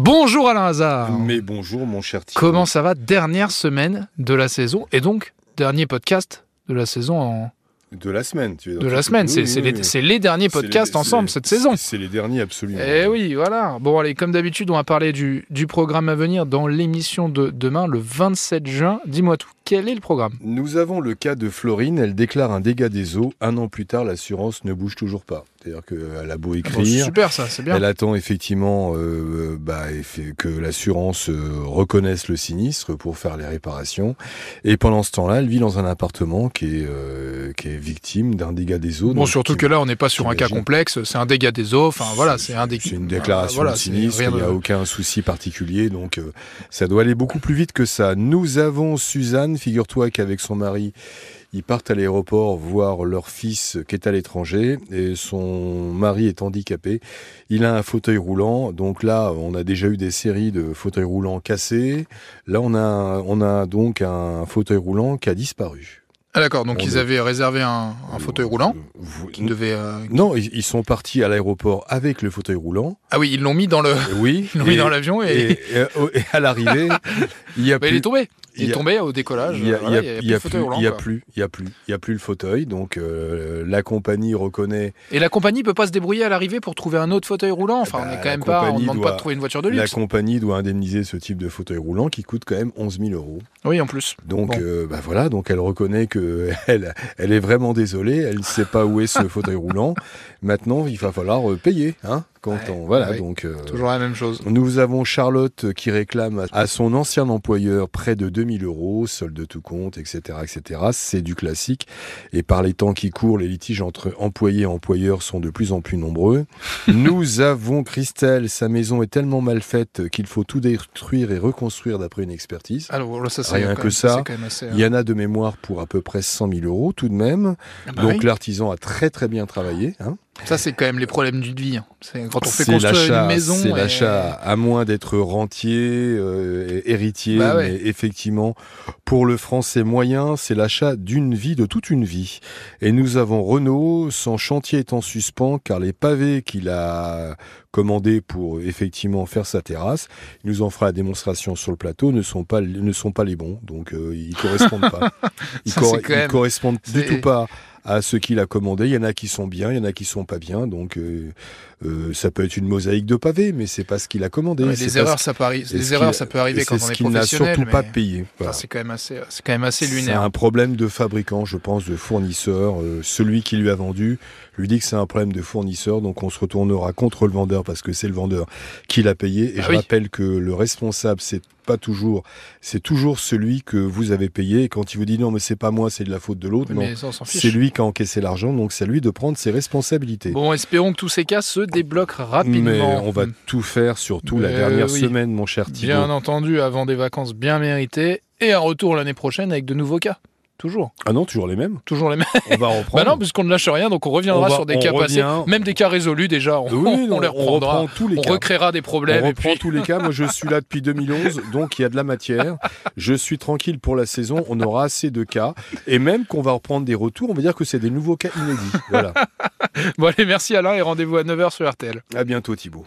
Bonjour Alain Hazard. Mais bonjour mon cher Thibaut. Comment ça va Dernière semaine de la saison et donc dernier podcast de la saison en... De la semaine, tu veux dire. De la semaine, c'est oui, c'est oui, les, derniers podcasts les- ensemble cette saison. C'est les derniers absolument. Eh oui, voilà. Bon, allez, comme d'habitude, on va parler du, du programme à venir dans l'émission de demain, le 27 juin. Dis-moi tout, quel est le programme? Nous avons le cas de Florine, elle déclare un dégât des eaux. Un an plus tard, l'assurance ne bouge toujours pas. C'est-à-dire qu'elle a beau Bon, c'est écrire. Super, ça, c'est bien. Elle attend effectivement euh, bah, eff- que l'assurance euh, reconnaisse le sinistre pour faire les réparations. Et pendant ce temps-là, elle vit dans un appartement qui est, euh, qui est victime d'un dégât des eaux. Bon, surtout que là, on n'est pas sur un cas complexe, c'est un dégât des eaux. Enfin, voilà, c'est un dégât. C'est une déclaration Voilà, de c'est sinistre, il n'y a aucun souci particulier, donc euh, ça doit aller beaucoup plus vite que ça. Nous avons Suzanne, figure-toi qu'avec son mari, ils partent à l'aéroport voir leur fils qui est à l'étranger, et son mari est handicapé. Il a un fauteuil roulant, donc là, on a déjà eu des séries de fauteuils roulants cassés. Là, on a, on a donc un fauteuil roulant qui a disparu. Ah, d'accord, donc On ils est- avaient réservé un, un fauteuil roulant Vous- qui devait. euh, Non, ils sont partis à l'aéroport avec le fauteuil roulant. Ah oui, ils l'ont mis dans le. Oui. Ils l'ont mis dans l'avion et, Et, et, euh, et à l'arrivée, il y a Bah, il plus. est tombé. Il, est tombé au décollage. Il y a, voilà, plus il y a plus, il y a plus, il y a plus le fauteuil. Donc euh, la compagnie reconnaît. Et la compagnie peut pas se débrouiller à l'arrivée pour trouver un autre fauteuil roulant. Enfin, Bah, on est quand la même pas. On demande pas de trouver une voiture de La luxe. compagnie doit indemniser ce type de fauteuil roulant qui coûte quand même 11 000 euros. Oui, en plus. Donc Bon. euh, bah voilà, donc elle reconnaît que elle, elle est vraiment désolée. Elle ne sait pas où est ce fauteuil roulant. Maintenant, il va falloir euh, payer, hein. Quand Ouais, on voilà, ouais. donc. euh, Toujours la même chose. Nous avons Charlotte qui réclame à son ancien employeur près de 2000 euros, solde de tout compte, etc., etc. C'est du classique. Et par les temps qui courent, les litiges entre employés et employeurs sont de plus en plus nombreux. Nous avons Christelle, sa maison est tellement mal faite qu'il faut tout détruire et reconstruire d'après une expertise. Alors, ça, Rien que même- ça, assez, Il y en a de mémoire pour à peu près 100 000 euros tout de même. ah bah Donc oui. l'artisan a très très bien travaillé. Hein. Ça, c'est quand même les problèmes du vie. hein. C'est quand on fait construire une maison. C'est et- l'achat, à moins d'être rentier, euh, héritier, Bah ouais. mais effectivement, pour le français moyen, c'est l'achat d'une vie, de toute une vie. Et nous avons Renault, son chantier est en suspens, car les pavés qu'il a commandés pour effectivement faire sa terrasse, il nous en fera la démonstration sur le plateau, ne sont pas, ne sont pas les bons, donc euh, ils correspondent pas. Ils, Ça, cor- c'est quand ils même- correspondent du tout pas à ce qu'il a commandé. Il y en a qui sont bien, il y en a qui sont pas bien. Donc euh, euh, ça peut être une mosaïque de pavés, mais c'est pas ce qu'il a commandé. Ouais, c'est les pas erreurs, ça peut arri- c'est les erreurs, ça peut arriver quand c'est on ce est qu'il n'a surtout pas mais- payé. Enfin, Voilà. c'est quand même assez, c'est quand même assez C'est lunaire. un problème de fabricant, je pense, de fournisseur. Euh, celui qui lui a vendu lui dit que c'est un problème de fournisseur, donc on se retournera contre le vendeur parce que c'est le vendeur qui l'a payé. Et Ah je oui. rappelle que le responsable, c'est pas toujours, c'est toujours celui que vous avez payé. Et quand il vous dit non, mais c'est pas moi, c'est de la faute de l'autre, Oui, non. C'est lui qui a encaissé l'argent, donc c'est à lui de prendre ses responsabilités. Bon, espérons que tous ces cas se débloquent rapidement. Mais on va tout faire, surtout la dernière oui. semaine, mon cher Thibault. Bien entendu, avant des vacances bien méritées et un retour l'année prochaine avec de nouveaux cas. Toujours. Ah non, toujours les mêmes. Toujours les mêmes. On va reprendre. Bah non, puisqu'on ne lâche rien, donc on reviendra On va- sur des on cas passés, revient. même des cas résolus déjà. On, Oui, non, on les reprendra. reprend tous les on cas. recréera des problèmes. on et reprend puis... tous les cas. Moi, je suis là depuis 2011, donc il y a de la matière. Je suis tranquille pour la saison. On aura assez de cas. Et même qu'on va reprendre des retours, on va dire que c'est des nouveaux cas inédits. Voilà. Bon allez, merci Alain et rendez-vous à 9h sur RTL. À bientôt, Thibault.